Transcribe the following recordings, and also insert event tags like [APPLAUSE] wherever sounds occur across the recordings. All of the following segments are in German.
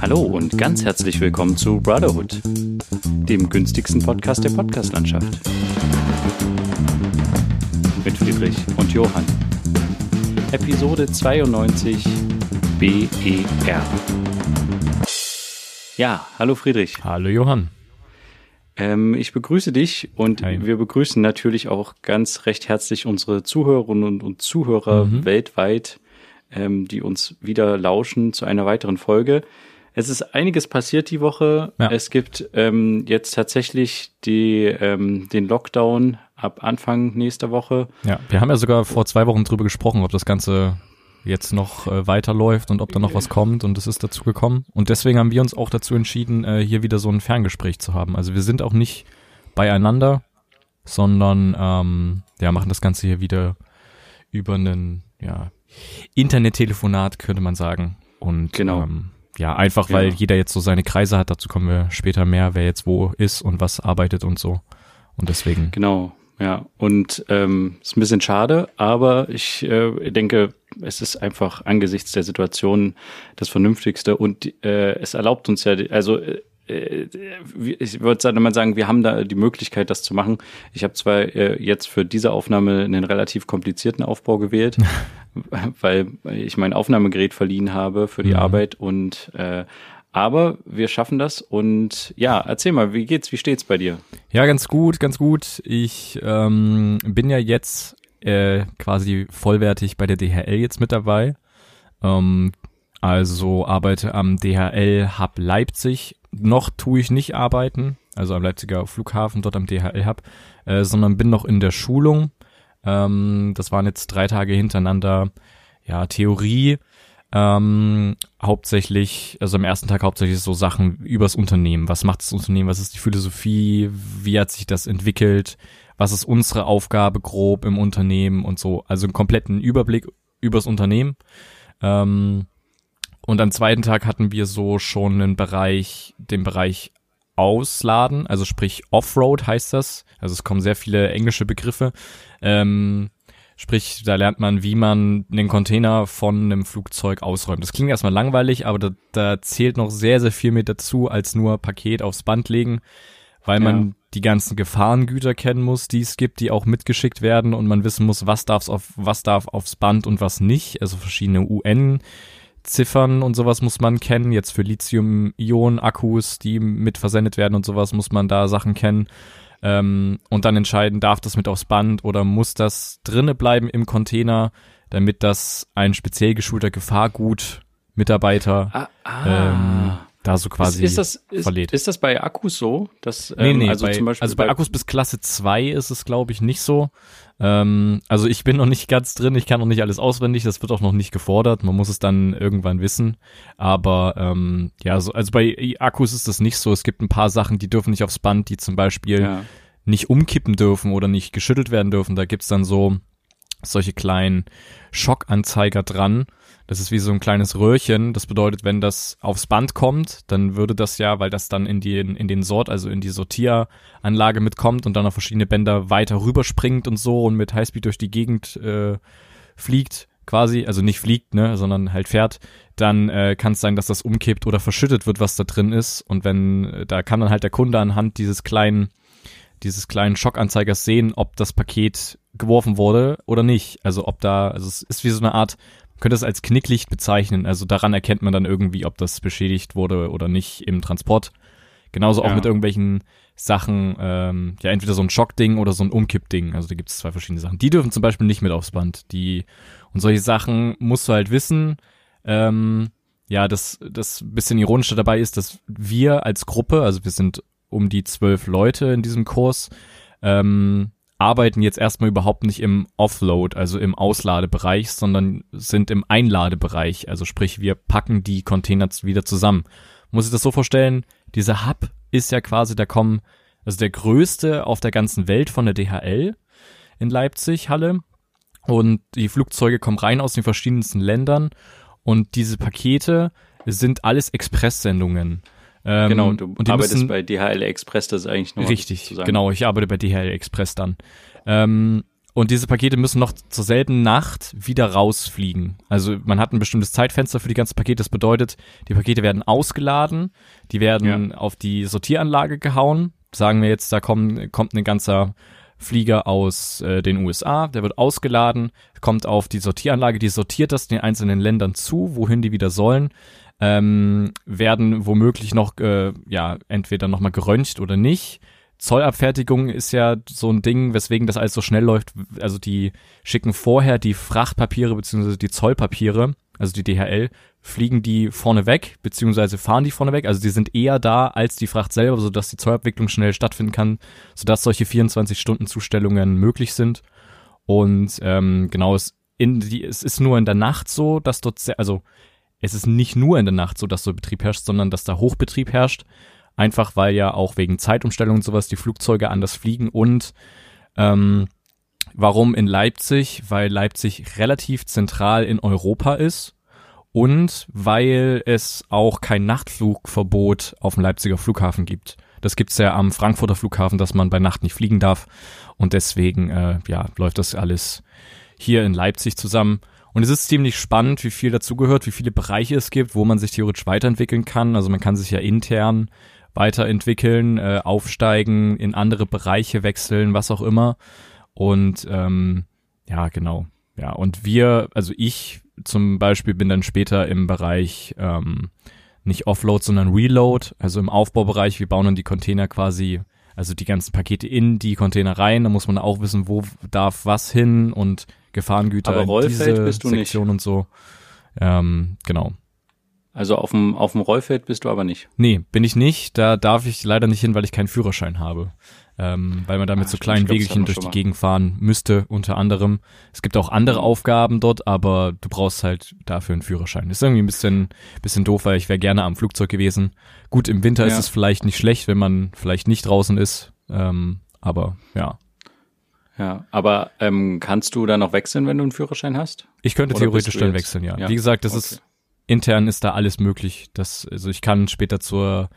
Hallo und ganz herzlich willkommen zu Brotherhood, dem günstigsten Podcast der Podcastlandschaft. Mit Friedrich und Johann. Episode 92 BER. Ja, hallo Friedrich. Hallo Johann. Ähm, ich begrüße dich und Hi. wir begrüßen natürlich auch ganz recht herzlich unsere Zuhörerinnen und, Zuhörer Mhm. weltweit, ähm, die uns wieder lauschen zu einer weiteren Folge. Es ist einiges passiert die Woche. Ja. Es gibt ähm, jetzt tatsächlich die, ähm, den Lockdown ab Anfang nächster Woche. Ja, wir haben ja sogar vor zwei Wochen drüber gesprochen, ob das Ganze jetzt noch äh, weiterläuft und ob da noch was kommt und es ist dazu gekommen. Und deswegen haben wir uns auch dazu entschieden, äh, hier wieder so ein Ferngespräch zu haben. Also wir sind auch nicht beieinander, sondern ähm, ja, machen das Ganze hier wieder über einen ja, Internettelefonat, könnte man sagen. Und Genau. ähm, ja, einfach weil Ja. jeder jetzt so seine Kreise hat, dazu kommen wir später mehr, wer jetzt wo ist und was arbeitet und so. Und deswegen. Genau, ja. Und ähm, ist ein bisschen schade, aber ich äh, denke, es ist einfach angesichts der Situation das Vernünftigste und äh, es erlaubt uns ja, also äh, ich würde mal sagen, wir haben da die Möglichkeit, das zu machen. Ich habe zwar äh, jetzt für diese Aufnahme einen relativ komplizierten Aufbau gewählt, [LAUGHS] weil ich mein Aufnahmegerät verliehen habe für die Mhm. Arbeit und äh, aber wir schaffen das und ja, erzähl mal, wie geht's, wie steht's bei dir? Ja, ganz gut, ganz gut. Ich ähm, bin ja jetzt äh, quasi vollwertig bei der DHL jetzt mit dabei. Ähm, also arbeite am DHL Hub Leipzig. Noch tue ich nicht arbeiten, also am Leipziger Flughafen, dort am DHL Hub, äh, sondern bin noch in der Schulung. Ähm, das waren jetzt drei Tage hintereinander. Ja, Theorie. Ähm, hauptsächlich, also am ersten Tag hauptsächlich so Sachen übers Unternehmen. Was macht das Unternehmen? Was ist die Philosophie? Wie hat sich das entwickelt? Was ist unsere Aufgabe grob im Unternehmen und so? Also einen kompletten Überblick übers Unternehmen. Ähm, und am zweiten Tag hatten wir so schon einen Bereich, den Bereich Ausladen, also sprich Offroad heißt das. Also es kommen sehr viele englische Begriffe. Ähm, sprich, da lernt man, wie man einen Container von einem Flugzeug ausräumt. Das klingt erstmal langweilig, aber da, da zählt noch sehr, sehr viel mit dazu, als nur Paket aufs Band legen, weil Ja. man die ganzen Gefahrengüter kennen muss, die es gibt, die auch mitgeschickt werden und man wissen muss, was darf's auf, was darf aufs Band und was nicht. Also verschiedene UN Ziffern und sowas muss man kennen. Jetzt für Lithium-Ionen-Akkus, die mit versendet werden und sowas, muss man da Sachen kennen. Ähm, und dann entscheiden, darf das mit aufs Band oder muss das drinne bleiben im Container, damit das ein speziell geschulter Gefahrgut-Mitarbeiter Ah, ähm, da so quasi ist, ist, das, ist, verlädt. ist das bei Akkus so? Dass, Nee, ähm, nee, also bei, zum Beispiel also bei Akkus bis Klasse 2 ist es, glaube ich, nicht so. Ähm, also ich bin noch nicht ganz drin, ich kann noch nicht alles auswendig, das wird auch noch nicht gefordert, man muss es dann irgendwann wissen. Aber ähm, ja, so, also bei Akkus ist das nicht so. Es gibt ein paar Sachen, die dürfen nicht aufs Band, die zum Beispiel ja. nicht umkippen dürfen oder nicht geschüttelt werden dürfen. Da gibt's dann so solche kleinen Schockanzeiger dran. Das ist wie so ein kleines Röhrchen. Das bedeutet, wenn das aufs Band kommt, dann würde das ja, weil das dann in die, in den Sort, also in die Sortieranlage mitkommt und dann auf verschiedene Bänder weiter rüberspringt und so und mit Highspeed durch die Gegend äh, fliegt, quasi, also nicht fliegt, ne, sondern halt fährt, dann äh, kann es sein, dass das umkippt oder verschüttet wird, was da drin ist. Und wenn, äh, da kann dann halt der Kunde anhand dieses kleinen dieses kleinen Schockanzeigers sehen, ob das Paket geworfen wurde oder nicht. Also ob da, also es ist wie so eine Art, könnte es als Knicklicht bezeichnen. Also daran erkennt man dann irgendwie, ob das beschädigt wurde oder nicht im Transport. Genauso auch Ja. mit irgendwelchen Sachen, ähm, ja, entweder so ein Schockding oder so ein Umkippding. Also da gibt es zwei verschiedene Sachen. Die dürfen zum Beispiel nicht mit aufs Band. Die, und solche Sachen musst du halt wissen. Ähm, ja, das, das bisschen ironische dabei ist, dass wir als Gruppe, also wir sind um die zwölf Leute in diesem Kurs, ähm, arbeiten jetzt erstmal überhaupt nicht im Offload, also im Ausladebereich, sondern sind im Einladebereich. Also sprich, wir packen die Container wieder zusammen. Muss ich das so vorstellen? Dieser Hub ist ja quasi, da kommen, also der größte auf der ganzen Welt von der DHL in Leipzig, Halle. Und die Flugzeuge kommen rein aus den verschiedensten Ländern. Und diese Pakete sind alles Expresssendungen. Ähm, Genau, du und die arbeitest müssen, bei DHL Express, das ist eigentlich noch Richtig, zu sagen. genau. Ich arbeite bei DHL Express dann. Ähm, und diese Pakete müssen noch zur selben Nacht wieder rausfliegen. Also man hat ein bestimmtes Zeitfenster für die ganzen Pakete. Das bedeutet, die Pakete werden ausgeladen, die werden ja. auf die Sortieranlage gehauen. Sagen wir jetzt, da kommt, kommt ein ganzer Flieger aus äh, den USA, der wird ausgeladen, kommt auf die Sortieranlage, die sortiert das den einzelnen Ländern zu, wohin die wieder sollen. Ähm, werden womöglich noch, äh, ja, entweder nochmal geröntgt oder nicht Zollabfertigung ist ja so ein Ding, weswegen das alles so schnell läuft. Also die schicken vorher die Frachtpapiere beziehungsweise die Zollpapiere, also die DHL, fliegen die vorne weg, beziehungsweise fahren die vorne weg. Also die sind eher da als die Fracht selber, sodass die Zollabwicklung schnell stattfinden kann, sodass solche 24-Stunden-Zustellungen möglich sind. Und ähm, genau, es, in die, es ist nur in der Nacht so, dass dort, sehr, also es ist nicht nur in der Nacht so, dass so Betrieb herrscht, sondern dass da Hochbetrieb herrscht einfach weil ja auch wegen Zeitumstellung und sowas die Flugzeuge anders fliegen und ähm, warum in Leipzig? Weil Leipzig relativ zentral in Europa ist und weil es auch kein Nachtflugverbot auf dem Leipziger Flughafen gibt. Das gibt's ja am Frankfurter Flughafen, dass man bei Nacht nicht fliegen darf und deswegen äh, ja läuft das alles hier in Leipzig zusammen. Und es ist ziemlich spannend, wie viel dazugehört, wie viele Bereiche es gibt, wo man sich theoretisch weiterentwickeln kann. Also man kann sich ja intern weiterentwickeln, äh, aufsteigen, in andere Bereiche wechseln, was auch immer. Und ähm, ja, genau. Ja, und wir, also ich zum Beispiel bin dann später im Bereich ähm, nicht Offload, sondern Reload, also im Aufbaubereich. Wir bauen dann die Container quasi, also die ganzen Pakete in die Container rein. Da muss man auch wissen, wo darf was hin und Gefahrengüter Aber in diese bist du Sektion nicht. und so. Ähm, genau. Also auf dem, auf dem Rollfeld bist du aber nicht. Nee, bin ich nicht. Da darf ich leider nicht hin, weil ich keinen Führerschein habe. Ähm, weil man damit ah, so kleinen Wegelchen durch die Gegend fahren müsste, unter anderem. Es gibt auch andere. Aufgaben dort, aber du brauchst halt dafür einen Führerschein. Ist irgendwie ein bisschen, bisschen doof, weil ich wäre gerne am Flugzeug gewesen. Gut, im Winter ja. ist es vielleicht nicht schlecht, wenn man vielleicht nicht draußen ist. Ähm, aber ja. Ja, aber ähm, kannst du da noch wechseln, wenn du einen Führerschein hast? Ich könnte Oder theoretisch dann wechseln, ja. ja. Wie gesagt, das okay. ist intern ist da alles möglich. Das, also ich kann später zur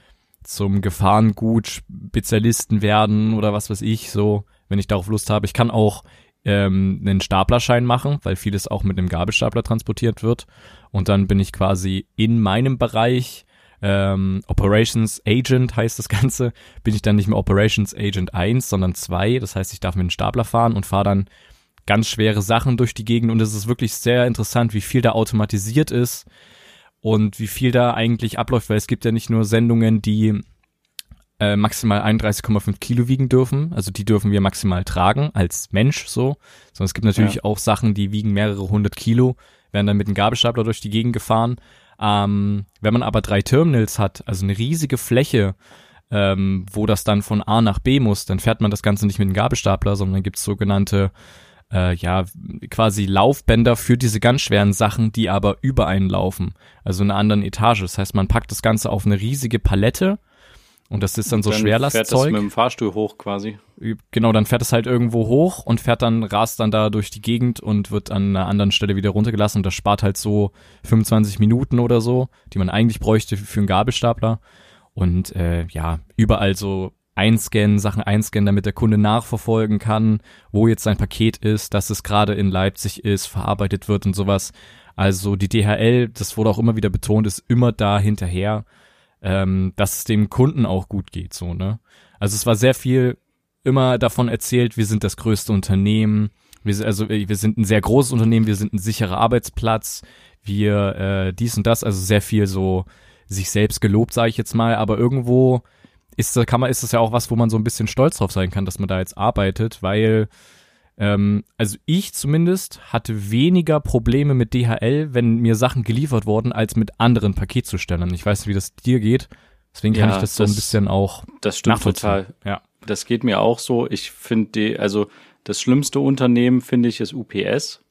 zum Gefahrengut-Spezialisten werden oder was weiß ich, so, wenn ich darauf Lust habe. Ich kann auch ähm, einen Staplerschein machen, weil vieles auch mit einem Gabelstapler transportiert wird. Und dann bin ich quasi in meinem Bereich ähm, Operations Agent heißt das Ganze, bin ich dann nicht mehr Operations Agent 1, sondern 2. Das heißt, ich darf mit einem Stapler fahren und fahre dann ganz schwere Sachen durch die Gegend und es ist wirklich sehr interessant, wie viel da automatisiert ist, und wie viel da eigentlich abläuft, weil es gibt ja nicht nur Sendungen, die äh, maximal 31,5 Kilo wiegen dürfen, also die dürfen wir maximal tragen als Mensch so, sondern es gibt natürlich ja. auch Sachen, die wiegen mehrere hundert Kilo, werden dann mit einem Gabelstapler durch die Gegend gefahren. Ähm, wenn man aber drei Terminals hat, also eine riesige Fläche, ähm, wo das dann von A nach B muss, dann fährt man das Ganze nicht mit einem Gabelstapler, sondern dann gibt's sogenannte äh, ja, quasi Laufbänder für diese ganz schweren Sachen, die aber über einen laufen. Also in einer anderen Etage. Das heißt, man packt das Ganze auf eine riesige Palette und das ist dann so dann Schwerlastzeug. Fährt das mit dem Fahrstuhl hoch quasi. Genau, dann fährt es halt irgendwo hoch und fährt dann, rast dann da durch die Gegend und wird an einer anderen Stelle wieder runtergelassen und das spart halt so 25 Minuten oder so, die man eigentlich bräuchte für einen Gabelstapler. Und äh, ja, überall so einscannen, Sachen einscannen, damit der Kunde nachverfolgen kann, wo jetzt sein Paket ist, dass es gerade in Leipzig ist, verarbeitet wird und sowas. Also die DHL, das wurde auch immer wieder betont, ist immer da hinterher, ähm, dass es dem Kunden auch gut geht, so, ne? Also es war sehr viel immer davon erzählt, wir sind das größte Unternehmen, wir, also wir sind ein sehr großes Unternehmen, wir sind ein sicherer Arbeitsplatz, wir äh, dies und das, also sehr viel so sich selbst gelobt, sage ich jetzt mal, aber irgendwo ist, kann man, ist das ja auch was, wo man so ein bisschen stolz drauf sein kann, dass man da jetzt arbeitet, weil ähm, also ich zumindest hatte weniger Probleme mit DHL, wenn mir Sachen geliefert wurden, als mit anderen Paketzustellern. Ich weiß nicht, wie das dir geht. Deswegen kann ja, ich das, das so ein bisschen auch. Das stimmt total. Ja. Das geht mir auch so. Ich finde die, also das schlimmste Unternehmen finde ich ist UPS.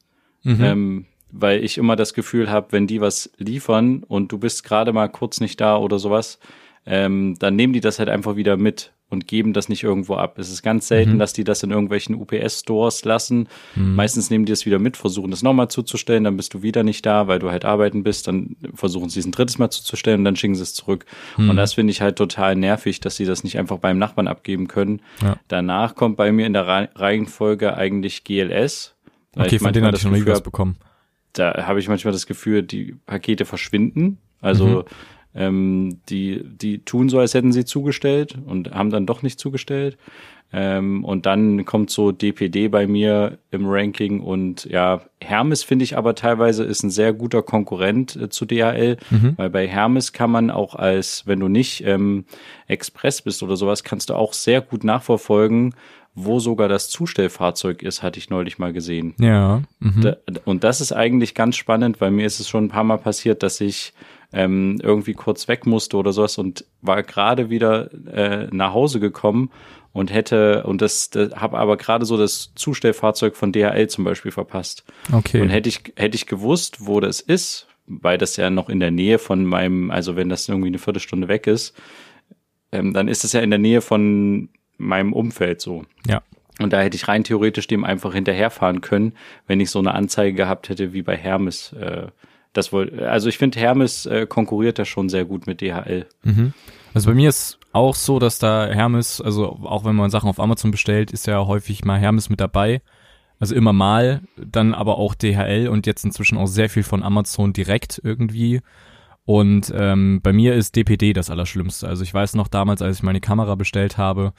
Mhm. Ähm, weil ich immer das Gefühl habe, wenn die was liefern und du bist gerade mal kurz nicht da oder sowas, ähm, dann nehmen die das halt einfach wieder mit. Und geben das nicht irgendwo ab. Es ist ganz selten, mhm. dass die das in irgendwelchen UPS-Stores lassen. Mhm. Meistens nehmen die es wieder mit, versuchen das nochmal zuzustellen, dann bist du wieder nicht da, weil du halt arbeiten bist, dann versuchen sie es ein drittes Mal zuzustellen und dann schicken sie es zurück. Mhm. Und das finde ich halt total nervig, dass sie das nicht einfach beim Nachbarn abgeben können. Ja. Danach kommt bei mir in der Reihenfolge eigentlich GLS. Okay, von denen hatte ich noch nie was bekommen. Da habe ich manchmal das Gefühl, die Pakete verschwinden. Also mhm. Ähm, die, die tun so, als hätten sie zugestellt und haben dann doch nicht zugestellt. Ähm, und dann kommt so DPD bei mir im Ranking und ja, Hermes finde ich aber teilweise ist ein sehr guter Konkurrent äh, zu DHL, mhm. weil bei Hermes kann man auch als, wenn du nicht ähm, Express bist oder sowas, kannst du auch sehr gut nachverfolgen, wo sogar das Zustellfahrzeug ist, hatte ich neulich mal gesehen. Ja. Mhm. Da, und das ist eigentlich ganz spannend, weil mir ist es schon ein paar Mal passiert, dass ich ähm, irgendwie kurz weg musste oder sowas und war gerade wieder äh, nach Hause gekommen und hätte und das, das habe aber gerade so das Zustellfahrzeug von DHL zum Beispiel verpasst. Okay. Und hätte ich hätte ich gewusst, wo das ist, weil das ja noch in der Nähe von meinem, also wenn das irgendwie eine Viertelstunde weg ist, ähm, dann ist es ja in der Nähe von meinem Umfeld so. Ja. Und da hätte ich rein theoretisch dem einfach hinterherfahren können, wenn ich so eine Anzeige gehabt hätte wie bei Hermes. Äh, das wohl, also ich finde, Hermes äh, konkurriert da schon sehr gut mit DHL. Mhm. Also bei mir ist auch so, dass da Hermes, also auch wenn man Sachen auf Amazon bestellt, ist ja häufig mal Hermes mit dabei. Also immer mal, dann aber auch DHL und jetzt inzwischen auch sehr viel von Amazon direkt irgendwie. Und ähm, bei mir ist DPD das Allerschlimmste. Also ich weiß noch damals, als ich meine Kamera bestellt habe,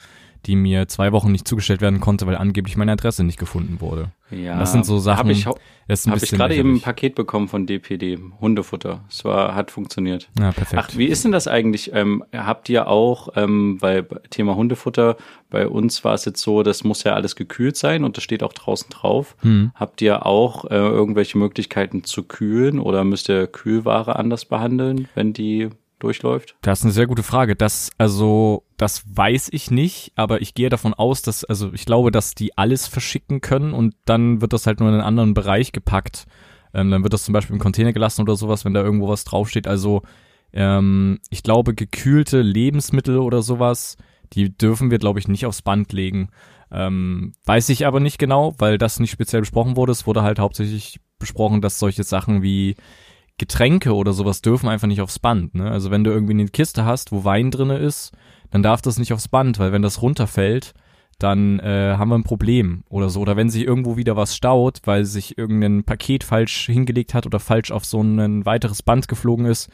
die mir zwei Wochen nicht zugestellt werden konnte, weil angeblich meine Adresse nicht gefunden wurde. Ja, das sind so Sachen. Habe ich, hab ich gerade eben ein Paket bekommen von DPD, Hundefutter. Es war, hat funktioniert. Ja, perfekt. Ach, wie ist denn das eigentlich? Ähm, habt ihr auch, ähm, weil Thema Hundefutter, bei uns war es jetzt so, das muss ja alles gekühlt sein und das steht auch draußen drauf. Hm. Habt ihr auch äh, irgendwelche Möglichkeiten zu kühlen oder müsst ihr Kühlware anders behandeln, wenn die durchläuft? Das ist eine sehr gute Frage. Das, also, das weiß ich nicht, aber ich gehe davon aus, dass, also ich glaube, dass die alles verschicken können und dann wird das halt nur in einen anderen Bereich gepackt. Ähm, dann wird das zum Beispiel im Container gelassen oder sowas, wenn da irgendwo was draufsteht. Also, ähm, ich glaube, gekühlte Lebensmittel oder sowas, die dürfen wir, glaube ich, nicht aufs Band legen. Ähm, weiß ich aber nicht genau, weil das nicht speziell besprochen wurde. Es wurde halt hauptsächlich besprochen, dass solche Sachen wie Getränke oder sowas dürfen einfach nicht aufs Band. Ne? Also wenn du irgendwie eine Kiste hast, wo Wein drinne ist, dann darf das nicht aufs Band, weil wenn das runterfällt, dann äh, haben wir ein Problem oder so. Oder wenn sich irgendwo wieder was staut, weil sich irgendein Paket falsch hingelegt hat oder falsch auf so ein weiteres Band geflogen ist,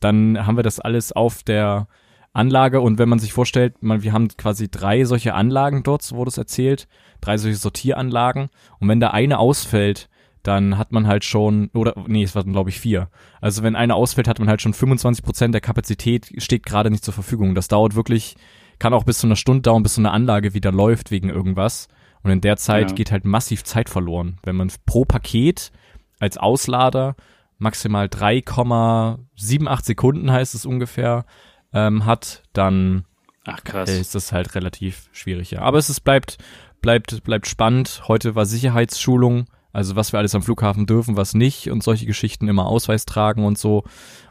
dann haben wir das alles auf der Anlage. Und wenn man sich vorstellt, man, wir haben quasi drei solche Anlagen dort, so wurde es erzählt, drei solche Sortieranlagen. Und wenn da eine ausfällt, dann hat man halt schon, oder nee, es waren glaube ich vier. Also wenn eine ausfällt, hat man halt schon 25 Prozent der Kapazität steht gerade nicht zur Verfügung. Das dauert wirklich, kann auch bis zu einer Stunde dauern, bis so eine Anlage wieder läuft wegen irgendwas. Und in der Zeit ja. geht halt massiv Zeit verloren. Wenn man pro Paket als Auslader maximal 3,78 Sekunden heißt es ungefähr ähm, hat, dann Ach, krass. ist das halt relativ schwierig. Ja. Aber es ist, bleibt bleibt bleibt spannend. Heute war Sicherheitsschulung also was wir alles am Flughafen dürfen, was nicht und solche Geschichten immer Ausweis tragen und so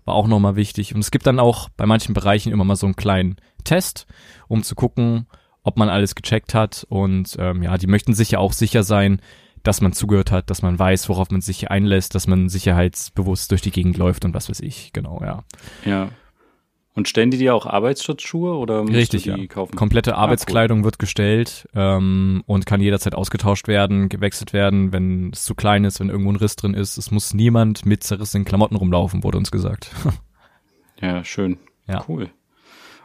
war auch nochmal wichtig. Und es gibt dann auch bei manchen Bereichen immer mal so einen kleinen Test, um zu gucken, ob man alles gecheckt hat. Und ähm, ja, die möchten sich ja auch sicher sein, dass man zugehört hat, dass man weiß, worauf man sich einlässt, dass man sicherheitsbewusst durch die Gegend läuft und was weiß ich, genau, ja. Ja. Und stellen die dir auch Arbeitsschutzschuhe oder musst Richtig, du die ja. kaufen? Komplette Arbeitskleidung ah, cool. wird gestellt ähm, und kann jederzeit ausgetauscht werden, gewechselt werden, wenn es zu klein ist, wenn irgendwo ein Riss drin ist. Es muss niemand mit zerrissenen Klamotten rumlaufen, wurde uns gesagt. [LAUGHS] ja, schön. Ja. Cool.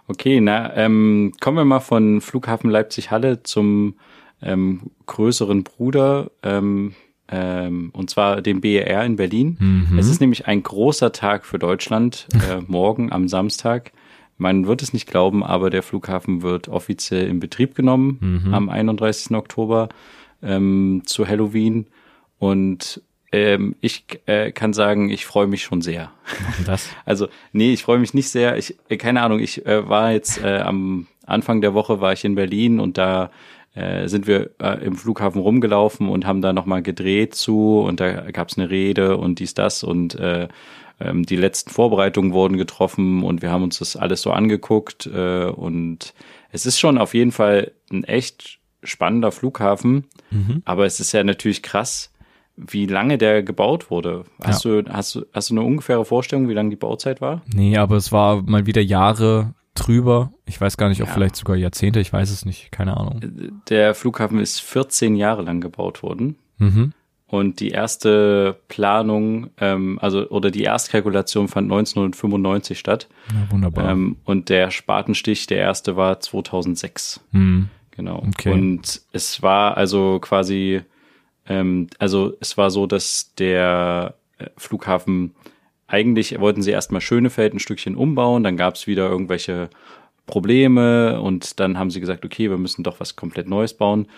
Okay, na, ähm, kommen wir mal von Flughafen Leipzig-Halle zum ähm, größeren Bruder. Ähm, ähm, und zwar dem BER in Berlin. Mhm. Es ist nämlich ein großer Tag für Deutschland, äh, [LAUGHS] morgen am Samstag. Man wird es nicht glauben, aber der Flughafen wird offiziell in Betrieb genommen mhm. am 31. Oktober ähm, zu Halloween. Und ähm, ich äh, kann sagen, ich freue mich schon sehr. Das? [LAUGHS] Also, nee, ich freue mich nicht sehr. Ich, äh, keine Ahnung, ich äh, war jetzt äh, am Anfang der Woche war ich in Berlin und da äh, sind wir äh, im Flughafen rumgelaufen und haben da nochmal gedreht zu und da gab es eine Rede und dies, das und äh, ähm, die letzten Vorbereitungen wurden getroffen und wir haben uns das alles so angeguckt äh, und es ist schon auf jeden Fall ein echt spannender Flughafen, Mhm. aber es ist ja natürlich krass, wie lange der gebaut wurde. Hast, du, hast, du, hast du eine ungefähre Vorstellung, wie lange die Bauzeit war? Nee, aber es war mal wieder Jahre drüber. Ich weiß gar nicht, ob Ja. vielleicht sogar Jahrzehnte, ich weiß es nicht, keine Ahnung. Der Flughafen ist 14 Jahre lang gebaut worden. Mhm. Und die erste Planung, ähm, also oder die Erstkalkulation fand 1995 statt. Ja, wunderbar. Ähm, und der Spatenstich, der erste war 2006. Hm. Genau. Okay. Und es war also quasi, ähm, also es war so, dass der äh, Flughafen eigentlich wollten sie erstmal Schönefeld ein Stückchen umbauen, dann gab es wieder irgendwelche Probleme und dann haben sie gesagt, okay, wir müssen doch was komplett Neues bauen.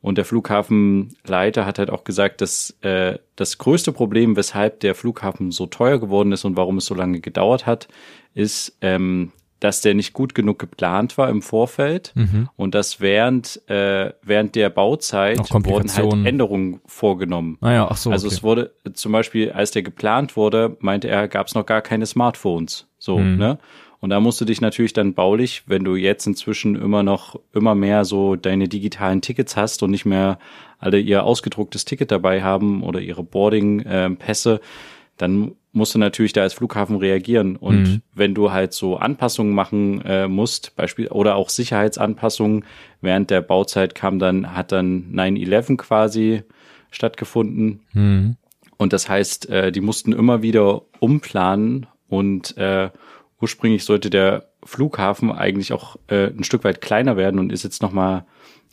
Und der Flughafenleiter hat halt auch gesagt, dass äh, das größte Problem, weshalb der Flughafen so teuer geworden ist und warum es so lange gedauert hat, ist, ähm, dass der nicht gut genug geplant war im Vorfeld Mhm. und dass während, äh, während der Bauzeit wurden halt. Änderungen vorgenommen. Ah ja, ach so. Also okay. es wurde zum Beispiel, als der geplant wurde, meinte er, gab es noch gar keine Smartphones. So, Mhm. ne? Und da musst du dich natürlich dann baulich, wenn du jetzt inzwischen immer noch, immer mehr so deine digitalen Tickets hast und nicht mehr alle ihr ausgedrucktes Ticket dabei haben oder ihre Boarding-Pässe, dann musst du natürlich da als Flughafen reagieren. Und Mhm. wenn du halt so Anpassungen machen äh, musst, Beispiel oder auch Sicherheitsanpassungen, während der Bauzeit kam dann, hat dann 9-11 quasi stattgefunden. Mhm. Und das heißt, äh, die mussten immer wieder umplanen und äh, ursprünglich sollte der Flughafen eigentlich auch äh, ein Stück weit kleiner werden und ist jetzt nochmal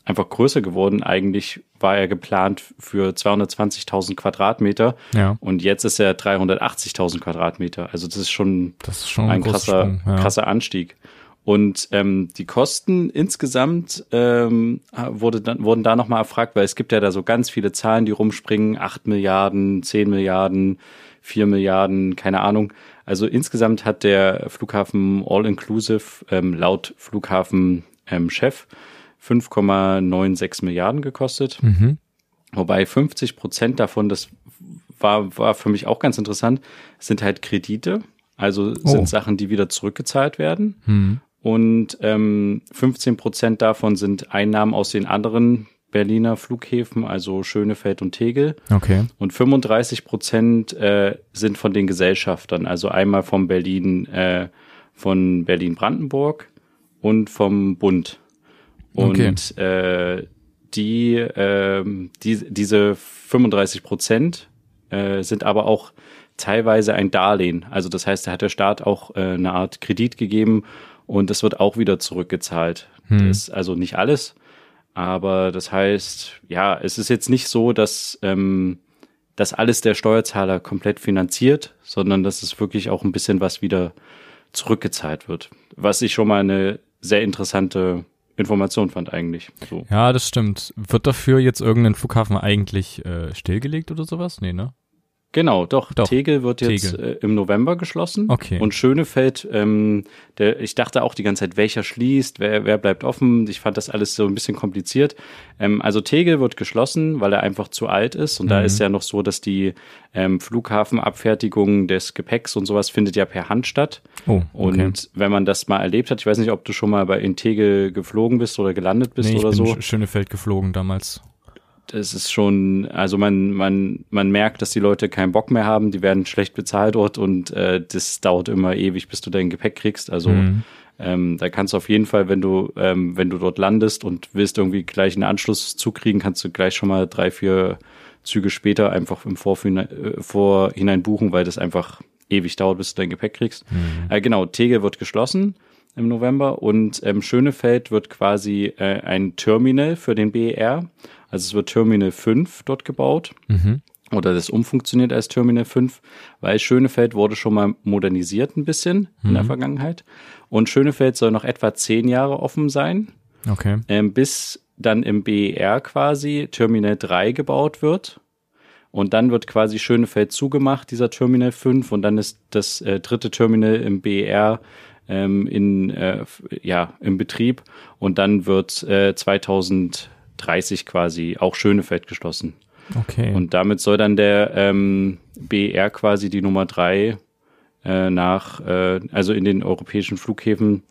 einfach größer geworden. Eigentlich war er geplant für 220.000 Quadratmeter Ja, und jetzt ist er 380.000 Quadratmeter. Also das ist schon das ist schon ein, ein krasser, Sprung. Ja. krasser Anstieg. Und ähm, die Kosten insgesamt ähm, wurde dann, wurden da nochmal erfragt, weil es gibt ja da so ganz viele Zahlen, die rumspringen, 8 Milliarden, 10 Milliarden, 4 Milliarden, keine Ahnung. Also insgesamt hat der Flughafen All-Inclusive ähm, laut Flughafen ähm, Chef 5,96 Milliarden gekostet. Mhm. Wobei 50 Prozent davon, das war, war für mich auch ganz interessant, sind halt Kredite. Also sind Oh. Sachen, die wieder zurückgezahlt werden. Mhm. Und ähm, 15 Prozent davon sind Einnahmen aus den anderen Berliner Flughäfen, also Schönefeld und Tegel. Okay. Und 35 Prozent äh, sind von den Gesellschaftern, also einmal vom Berlin, äh, von Berlin-Brandenburg und vom Bund. Und äh, die, ähm, die, diese 35 Prozent äh, sind aber auch teilweise ein Darlehen. Also das heißt, da hat der Staat auch äh, eine Art Kredit gegeben und das wird auch wieder zurückgezahlt. Hm. Das ist also nicht alles, aber das heißt, ja, es ist jetzt nicht so, dass ähm, das alles der Steuerzahler komplett finanziert, sondern dass es wirklich auch ein bisschen was wieder zurückgezahlt wird. Was ich schon mal eine sehr interessante Information fand eigentlich. So. Ja, das stimmt. Wird dafür jetzt irgendein Flughafen eigentlich äh, stillgelegt oder sowas? Nee, ne? Genau, doch. Doch, Tegel wird jetzt Tegel. Äh, im November geschlossen. Okay. Und Schönefeld, ähm, der, ich dachte auch die ganze Zeit, welcher schließt, wer, wer bleibt offen. Ich fand das alles so ein bisschen kompliziert. Ähm, also Tegel wird geschlossen, weil er einfach zu alt ist. Und da Mhm. ist ja noch so, dass die ähm, Flughafenabfertigung des Gepäcks und sowas findet ja per Hand statt. Oh, okay. Und wenn man das mal erlebt hat, ich weiß nicht, ob du schon mal bei in Tegel geflogen bist oder gelandet bist nee, ich oder bin so. Sch- Schönefeld geflogen damals. Das ist schon, also man, man, man merkt, dass die Leute keinen Bock mehr haben, die werden schlecht bezahlt dort und äh, das dauert immer ewig, bis du dein Gepäck kriegst. Also Mhm. ähm, da kannst du auf jeden Fall, wenn du, ähm, wenn du dort landest und willst irgendwie gleich einen Anschluss zukriegen, kannst du gleich schon mal drei, vier Züge später einfach im Vorhinein, äh, Vorhinein buchen, weil das einfach ewig dauert, bis du dein Gepäck kriegst. Mhm. Äh, genau, Tegel wird geschlossen im November und ähm, Schönefeld wird quasi äh, ein Terminal für den BER. Also es wird Terminal 5 dort gebaut Mhm. oder das umfunktioniert als Terminal 5, weil Schönefeld wurde schon mal modernisiert ein bisschen in der Vergangenheit. Und Schönefeld soll noch etwa zehn Jahre offen sein, Okay. ähm, bis dann im BER quasi Terminal 3 gebaut wird. Und dann wird quasi Schönefeld zugemacht, dieser Terminal 5, und dann ist das äh, dritte Terminal im BER ähm, in, äh, ja, im Betrieb. Und dann wird äh, 2030 quasi auch Schönefeld geschlossen. Okay. Und damit soll dann der ähm, BER quasi die Nummer drei äh, nach, äh, also in den europäischen Flughäfen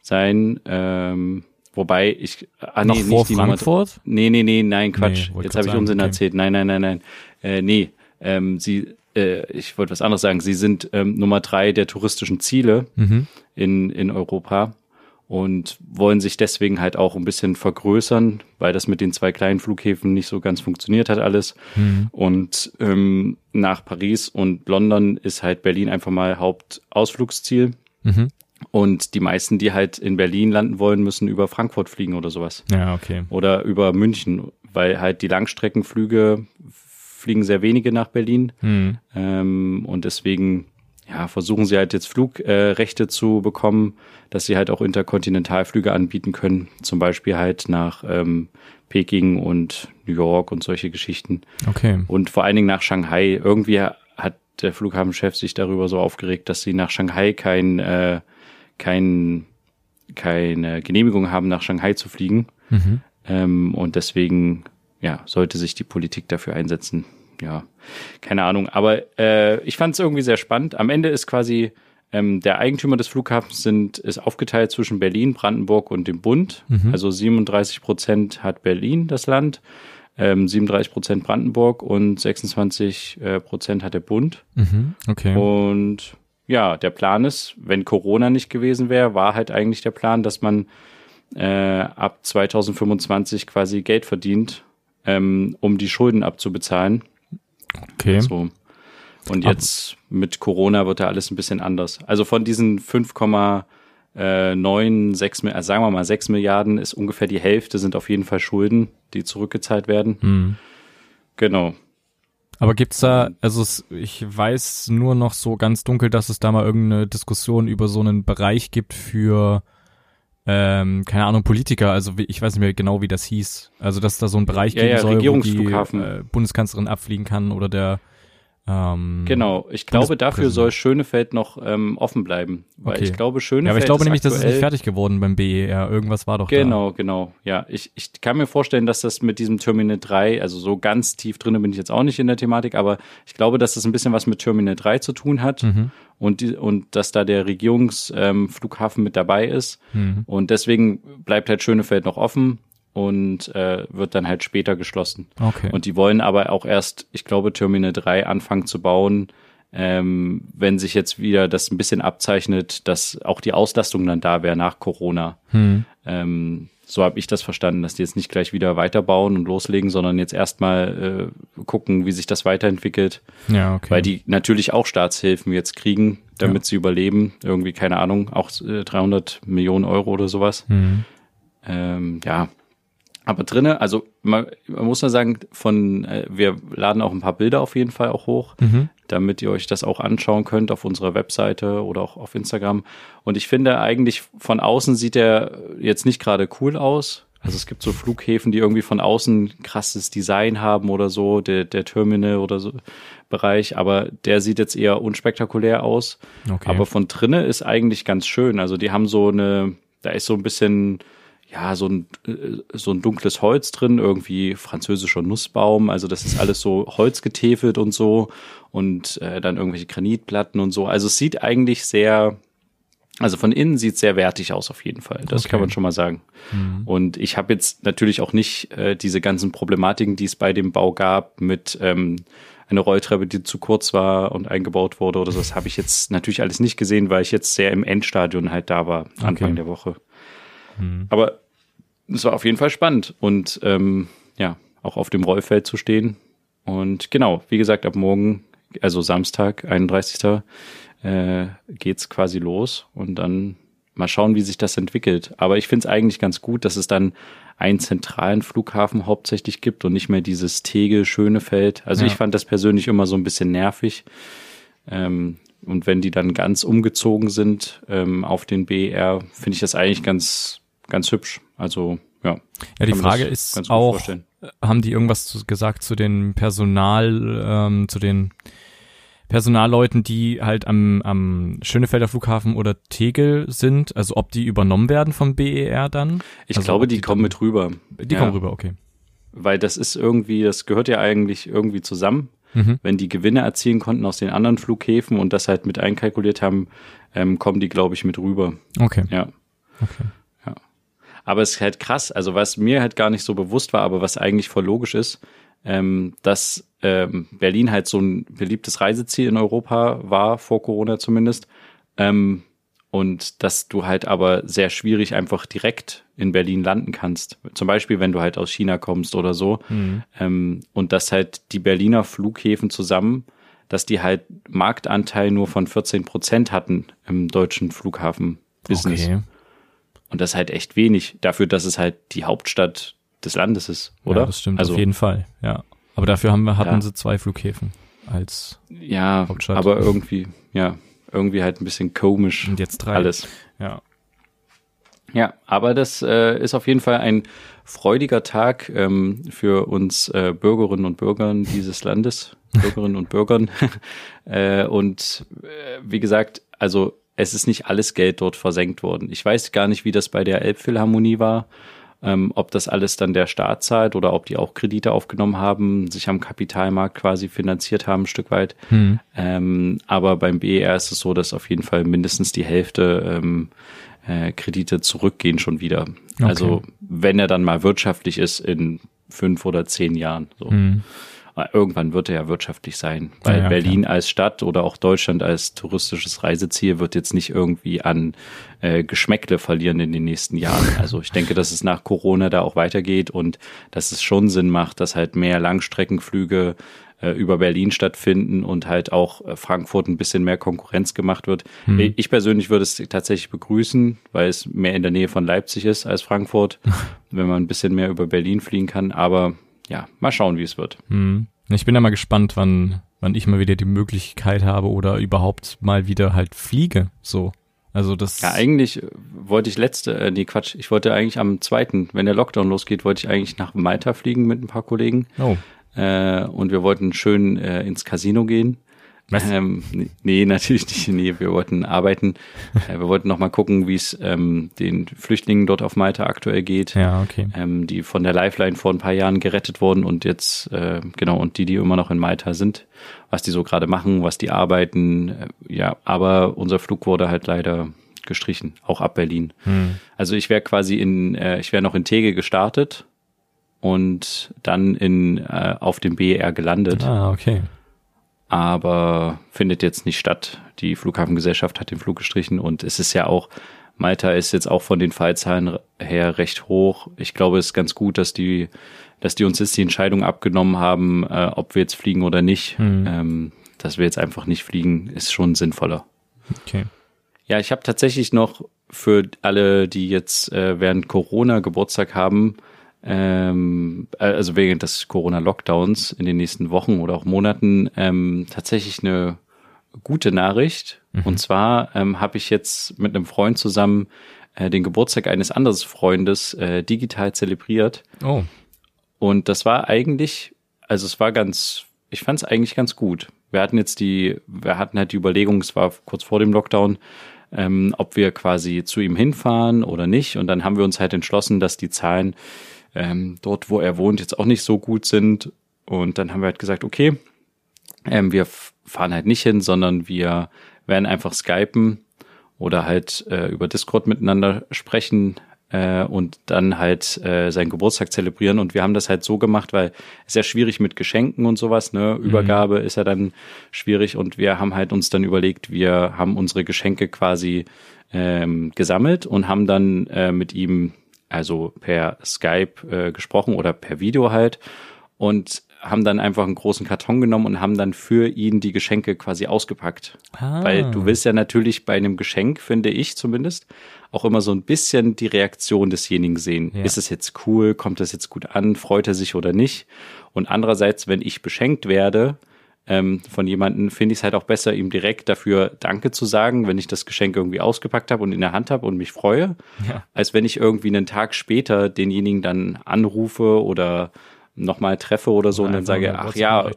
sein. Ähm, Wobei ich, ah, nee, vor nicht Frankfurt? Nummer, nee, nee, nee, nein, Quatsch. Nee, Jetzt habe ich Unsinn okay. erzählt. Nein, nein, nein, nein. Äh, nee, ähm, sie, äh, ich wollte was anderes sagen. Sie sind ähm, Nummer drei der touristischen Ziele mhm. in, in Europa und wollen sich deswegen halt auch ein bisschen vergrößern, weil das mit den zwei kleinen Flughäfen nicht so ganz funktioniert hat alles. Mhm. Und ähm, nach Paris und London ist halt Berlin einfach mal Hauptausflugsziel. Mhm. Und die meisten, die halt in Berlin landen wollen, müssen über Frankfurt fliegen oder sowas. Ja, okay. Oder über München, weil halt die Langstreckenflüge fliegen sehr wenige nach Berlin. Mhm. Ähm, und deswegen ja, versuchen sie halt jetzt Flugrechte äh, zu bekommen, dass sie halt auch Interkontinentalflüge anbieten können, zum Beispiel halt nach ähm, Peking und New York und solche Geschichten. Okay. Und vor allen Dingen nach Shanghai. Irgendwie hat der Flughafenchef sich darüber so aufgeregt, dass sie nach Shanghai kein, äh, kein, keine Genehmigung haben, nach Shanghai zu fliegen. Mhm. Ähm, und deswegen ja, sollte sich die Politik dafür einsetzen, ja, keine Ahnung. Aber äh, ich fand es irgendwie sehr spannend. Am Ende ist quasi ähm, der Eigentümer des Flughafens sind, ist aufgeteilt zwischen Berlin, Brandenburg und dem Bund. Mhm. Also 37 Prozent hat Berlin, das Land, ähm, 37 Prozent Brandenburg und 26 äh, Prozent hat der Bund. Mhm. Okay. Und ja, der Plan ist, wenn Corona nicht gewesen wäre, war halt eigentlich der Plan, dass man äh, ab 2025 quasi Geld verdient, ähm, um die Schulden abzubezahlen. Okay. So. Und jetzt Ab mit Corona wird da alles ein bisschen anders. Also von diesen 5,9, 6, äh, sagen wir mal 6 Milliarden ist ungefähr die Hälfte sind auf jeden Fall Schulden, die zurückgezahlt werden. Hm. Genau. Aber gibt's da, also ich weiß nur noch so ganz dunkel, dass es da mal irgendeine Diskussion über so einen Bereich gibt für ähm, keine Ahnung, Politiker, also ich weiß nicht mehr genau, wie das hieß. Also dass da so ein Bereich ja, geben ja, soll, wo die äh, Bundeskanzlerin abfliegen kann oder der ähm, genau, ich glaube, dafür soll Schönefeld noch ähm, offen bleiben. Weil okay. ich glaube, Schönefeld. Ja, aber ich glaube nämlich, das ist nicht fertig geworden beim BER. Irgendwas war doch Genau, da. genau. Ja, ich, ich kann mir vorstellen, dass das mit diesem Terminal 3, also so ganz tief drin bin ich jetzt auch nicht in der Thematik, aber ich glaube, dass das ein bisschen was mit Terminal 3 zu tun hat. Mhm. Und, die, und dass da der Regierungsflughafen ähm, mit dabei ist. Mhm. Und deswegen bleibt halt Schönefeld noch offen und äh, wird dann halt später geschlossen. Okay. Und die wollen aber auch erst, ich glaube, Terminal 3 anfangen zu bauen, ähm, wenn sich jetzt wieder das ein bisschen abzeichnet, dass auch die Auslastung dann da wäre nach Corona. Hm. Ähm, so habe ich das verstanden, dass die jetzt nicht gleich wieder weiterbauen und loslegen, sondern jetzt erstmal äh, gucken, wie sich das weiterentwickelt. Ja, okay. Weil die natürlich auch Staatshilfen jetzt kriegen, damit ja. sie überleben. Irgendwie, keine Ahnung, auch äh, 300 Millionen Euro oder sowas. Mhm. Ähm, ja, aber drinnen, also man, man muss ja sagen, von äh, wir laden auch ein paar Bilder auf jeden Fall auch hoch, mhm. damit ihr euch das auch anschauen könnt auf unserer Webseite oder auch auf Instagram. Und ich finde eigentlich von außen sieht er jetzt nicht gerade cool aus. Also es gibt so Flughäfen, die irgendwie von außen krasses Design haben oder so, der, der Terminal oder so Bereich, aber der sieht jetzt eher unspektakulär aus. Okay. Aber von drinnen ist eigentlich ganz schön. Also die haben so eine, da ist so ein bisschen ja, so ein, äh, so ein dunkles Holz drin, irgendwie französischer Nussbaum. Also das ist alles so holzgetäfelt und so und äh, dann irgendwelche Granitplatten und so. Also es sieht eigentlich sehr, also von innen sieht sehr wertig aus auf jeden Fall. Das okay. kann man schon mal sagen. Mhm. Und ich habe jetzt natürlich auch nicht äh, diese ganzen Problematiken, die es bei dem Bau gab mit ähm, eine Rolltreppe, die zu kurz war und eingebaut wurde oder so. Das habe ich jetzt natürlich alles nicht gesehen, weil ich jetzt sehr im Endstadion halt da war, Anfang okay. der Woche. Mhm. Aber es war auf jeden Fall spannend und ähm, ja, auch auf dem Rollfeld zu stehen. Und genau, wie gesagt, ab morgen, also Samstag, 31. Äh, geht's quasi los und dann mal schauen, wie sich das entwickelt. Aber ich finde es eigentlich ganz gut, dass es dann einen zentralen Flughafen hauptsächlich gibt und nicht mehr dieses Tegel Schönefeld. Also ja. ich fand das persönlich immer so ein bisschen nervig. Ähm, und wenn die dann ganz umgezogen sind ähm, auf den BR, finde ich das eigentlich ganz ganz hübsch. Also ja. Ja, die Frage ist auch, haben die irgendwas zu, gesagt zu den Personal, ähm, zu den Personalleuten, die halt am, am Schönefelder Flughafen oder Tegel sind, also ob die übernommen werden vom BER dann? Ich also glaube, die, die kommen mit rüber. Die ja. kommen rüber, okay. Weil das ist irgendwie, das gehört ja eigentlich irgendwie zusammen. Mhm. Wenn die Gewinne erzielen konnten aus den anderen Flughäfen und das halt mit einkalkuliert haben, ähm, kommen die, glaube ich, mit rüber. Okay. Ja. Okay. Aber es ist halt krass, also was mir halt gar nicht so bewusst war, aber was eigentlich voll logisch ist, ähm, dass ähm, Berlin halt so ein beliebtes Reiseziel in Europa war, vor Corona zumindest. Ähm, und dass du halt aber sehr schwierig einfach direkt in Berlin landen kannst. Zum Beispiel, wenn du halt aus China kommst oder so. Mhm. Ähm, und dass halt die Berliner Flughäfen zusammen, dass die halt Marktanteil nur von 14 Prozent hatten im deutschen Flughafen-Business. Okay. Und das ist halt echt wenig dafür, dass es halt die Hauptstadt des Landes ist, oder? Ja, das stimmt also, auf jeden Fall, ja. Aber dafür haben wir, hatten ja. sie zwei Flughäfen als ja, Hauptstadt. aber irgendwie, ja, irgendwie halt ein bisschen komisch. Und jetzt drei. Alles. Ja. Ja, aber das äh, ist auf jeden Fall ein freudiger Tag ähm, für uns äh, Bürgerinnen und Bürger dieses Landes, [LAUGHS] Bürgerinnen und Bürgern. [LAUGHS] äh, und äh, wie gesagt, also es ist nicht alles Geld dort versenkt worden. Ich weiß gar nicht, wie das bei der Elbphilharmonie war ähm, ob das alles dann der Staat zahlt oder ob die auch Kredite aufgenommen haben, sich am Kapitalmarkt quasi finanziert haben, ein Stück weit. Hm. Ähm, aber beim BER ist es so, dass auf jeden Fall mindestens die Hälfte ähm, äh, Kredite zurückgehen schon wieder. Okay. Also wenn er dann mal wirtschaftlich ist in fünf oder zehn Jahren. So. Hm. Irgendwann wird er ja wirtschaftlich sein, weil ja, Berlin klar. als Stadt oder auch Deutschland als touristisches Reiseziel wird jetzt nicht irgendwie an äh, Geschmäckle verlieren in den nächsten Jahren. [LAUGHS] Also ich denke, dass es nach Corona da auch weitergeht und dass es schon Sinn macht, dass halt mehr Langstreckenflüge äh, über Berlin stattfinden und halt auch äh, Frankfurt ein bisschen mehr Konkurrenz gemacht wird. Hm. Ich persönlich würde es tatsächlich begrüßen, weil es mehr in der Nähe von Leipzig ist als Frankfurt, [LAUGHS] wenn man ein bisschen mehr über Berlin fliegen kann. Aber ja, mal schauen, wie es wird. Hm. Ich bin ja mal gespannt, wann, wann ich mal wieder die Möglichkeit habe oder überhaupt mal wieder halt fliege. So. Also das. Ja, eigentlich wollte ich letzte, äh, nee, Quatsch, ich wollte eigentlich am zweiten, wenn der Lockdown losgeht, wollte ich eigentlich nach Malta fliegen mit ein paar Kollegen. Oh. Äh, und wir wollten schön äh, ins Casino gehen. Was? Ähm, nee, natürlich nicht. Nee, wir wollten arbeiten. [LAUGHS] äh, wir wollten noch mal gucken, wie es ähm, den Flüchtlingen dort auf Malta aktuell geht. Ja, okay. Ähm, die von der Lifeline vor ein paar Jahren gerettet wurden und jetzt, äh, genau, und die, die immer noch in Malta sind, was die so gerade machen, was die arbeiten. Äh, ja, aber unser Flug wurde halt leider gestrichen, auch ab Berlin. Hm. Also ich wäre quasi in, äh, ich wäre noch in Tege gestartet und dann in äh, auf dem BER gelandet. Ah, okay aber findet jetzt nicht statt. Die Flughafengesellschaft hat den Flug gestrichen und es ist ja auch, Malta ist jetzt auch von den Fallzahlen her recht hoch. Ich glaube, es ist ganz gut, dass die, dass die uns jetzt die Entscheidung abgenommen haben, äh, ob wir jetzt fliegen oder nicht. Mhm. Ähm, dass wir jetzt einfach nicht fliegen, ist schon sinnvoller. Okay. Ja, ich habe tatsächlich noch für alle, die jetzt äh, während Corona Geburtstag haben, ähm, äh, also wegen des Corona-Lockdowns in den nächsten Wochen oder auch Monaten ähm, tatsächlich eine gute Nachricht. Mhm. Und zwar ähm, habe ich jetzt mit einem Freund zusammen äh, den Geburtstag eines anderen Freundes äh, digital zelebriert. Oh. Und das war eigentlich, also es war ganz, ich fand es eigentlich ganz gut. Wir hatten jetzt die, wir hatten halt die Überlegung, es war kurz vor dem Lockdown, ähm, ob wir quasi zu ihm hinfahren oder nicht. Und dann haben wir uns halt entschlossen, dass die Zahlen ähm, dort, wo er wohnt, jetzt auch nicht so gut sind. Und dann haben wir halt gesagt, okay, ähm, wir fahren halt nicht hin, sondern wir werden einfach skypen oder halt äh, über Discord miteinander sprechen äh, und dann halt äh, seinen Geburtstag zelebrieren. Und wir haben das halt so gemacht, weil es ist ja schwierig mit Geschenken und sowas, ne? Mhm. Übergabe mhm. ist ja dann schwierig und wir haben halt uns dann überlegt, wir haben unsere Geschenke quasi ähm, gesammelt und haben dann äh, mit ihm also per Skype äh, gesprochen oder per Video halt und haben dann einfach einen großen Karton genommen und haben dann für ihn die Geschenke quasi ausgepackt. Ah. Weil du willst ja natürlich bei einem Geschenk, finde ich zumindest, auch immer so ein bisschen die Reaktion desjenigen sehen. Ja. Ist es jetzt cool? Kommt das jetzt gut an? Freut er sich oder nicht? Und andererseits, wenn ich beschenkt werde, ähm, von jemandem finde ich es halt auch besser, ihm direkt dafür Danke zu sagen, wenn ich das Geschenk irgendwie ausgepackt habe und in der Hand habe und mich freue, ja. als wenn ich irgendwie einen Tag später denjenigen dann anrufe oder nochmal treffe oder so oder und dann sage, ach ja,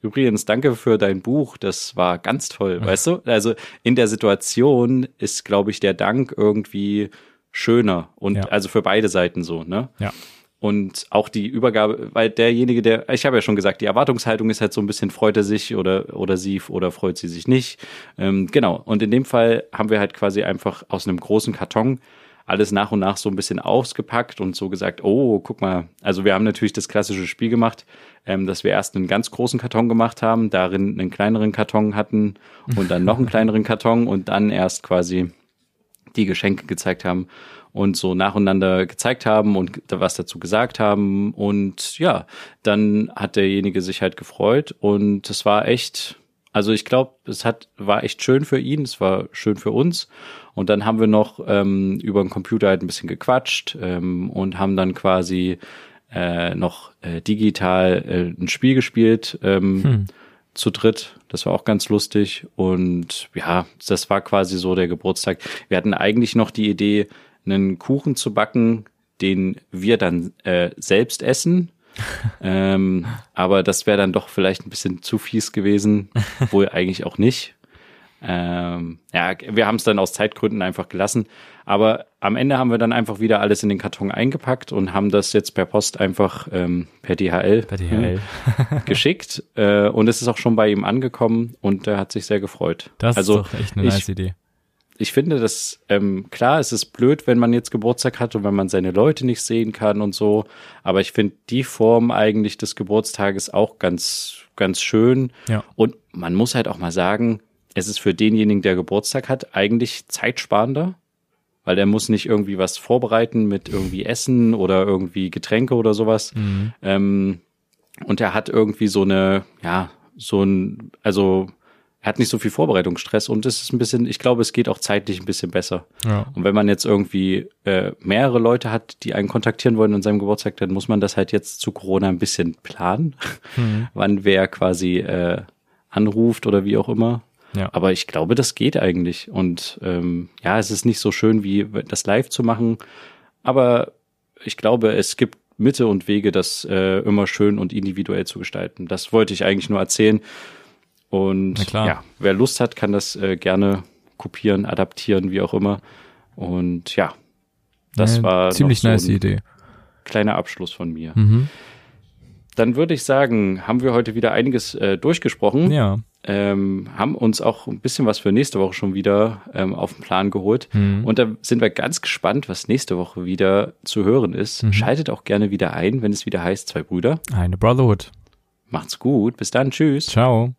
übrigens, danke für dein Buch, das war ganz toll, weißt du? Also in der Situation ist, glaube ich, der Dank irgendwie schöner und ja. also für beide Seiten so, ne? Ja. Und auch die Übergabe, weil derjenige, der, ich habe ja schon gesagt, die Erwartungshaltung ist halt so ein bisschen, freut er sich oder, oder sie oder freut sie sich nicht. Ähm, genau. Und in dem Fall haben wir halt quasi einfach aus einem großen Karton alles nach und nach so ein bisschen ausgepackt und so gesagt, oh, guck mal, also wir haben natürlich das klassische Spiel gemacht, ähm, dass wir erst einen ganz großen Karton gemacht haben, darin einen kleineren Karton hatten und dann noch einen [LAUGHS] kleineren Karton und dann erst quasi die Geschenke gezeigt haben und so nacheinander gezeigt haben und was dazu gesagt haben. Und ja, dann hat derjenige sich halt gefreut und es war echt, also ich glaube, es hat, war echt schön für ihn, es war schön für uns. Und dann haben wir noch ähm, über den Computer halt ein bisschen gequatscht ähm, und haben dann quasi äh, noch äh, digital äh, ein Spiel gespielt ähm, hm. zu dritt. Das war auch ganz lustig. Und ja, das war quasi so der Geburtstag. Wir hatten eigentlich noch die Idee, einen Kuchen zu backen, den wir dann äh, selbst essen. [LAUGHS] ähm, aber das wäre dann doch vielleicht ein bisschen zu fies gewesen, wohl eigentlich auch nicht. Ähm, ja, wir haben es dann aus Zeitgründen einfach gelassen. Aber am Ende haben wir dann einfach wieder alles in den Karton eingepackt und haben das jetzt per Post einfach ähm, per DHL, per DHL. geschickt. Äh, und es ist auch schon bei ihm angekommen und er hat sich sehr gefreut. Das also, ist doch echt eine ich, nice Idee. Ich finde das, ähm, klar, es ist blöd, wenn man jetzt Geburtstag hat und wenn man seine Leute nicht sehen kann und so. Aber ich finde die Form eigentlich des Geburtstages auch ganz, ganz schön. Ja. Und man muss halt auch mal sagen, es ist für denjenigen, der Geburtstag hat, eigentlich zeitsparender, weil er muss nicht irgendwie was vorbereiten mit irgendwie Essen oder irgendwie Getränke oder sowas. Mhm. Ähm, und er hat irgendwie so eine, ja, so ein, also er hat nicht so viel Vorbereitungsstress und es ist ein bisschen, ich glaube, es geht auch zeitlich ein bisschen besser. Ja. Und wenn man jetzt irgendwie äh, mehrere Leute hat, die einen kontaktieren wollen an seinem Geburtstag, dann muss man das halt jetzt zu Corona ein bisschen planen, [LAUGHS] mhm. wann wer quasi äh, anruft oder wie auch immer. Ja. Aber ich glaube, das geht eigentlich. Und ähm, ja, es ist nicht so schön, wie das live zu machen. Aber ich glaube, es gibt Mitte und Wege, das äh, immer schön und individuell zu gestalten. Das wollte ich eigentlich nur erzählen. Und ja, wer Lust hat, kann das äh, gerne kopieren, adaptieren, wie auch immer. Und ja, das ja, war ziemlich so nice Idee. Kleiner Abschluss von mir. Mhm. Dann würde ich sagen, haben wir heute wieder einiges äh, durchgesprochen. Ja ähm, haben uns auch ein bisschen was für nächste Woche schon wieder ähm, auf den Plan geholt. Mhm. Und da sind wir ganz gespannt, was nächste Woche wieder zu hören ist. Mhm. Schaltet auch gerne wieder ein, wenn es wieder heißt, zwei Brüder. Eine Brotherhood. Macht's gut. Bis dann. Tschüss. Ciao.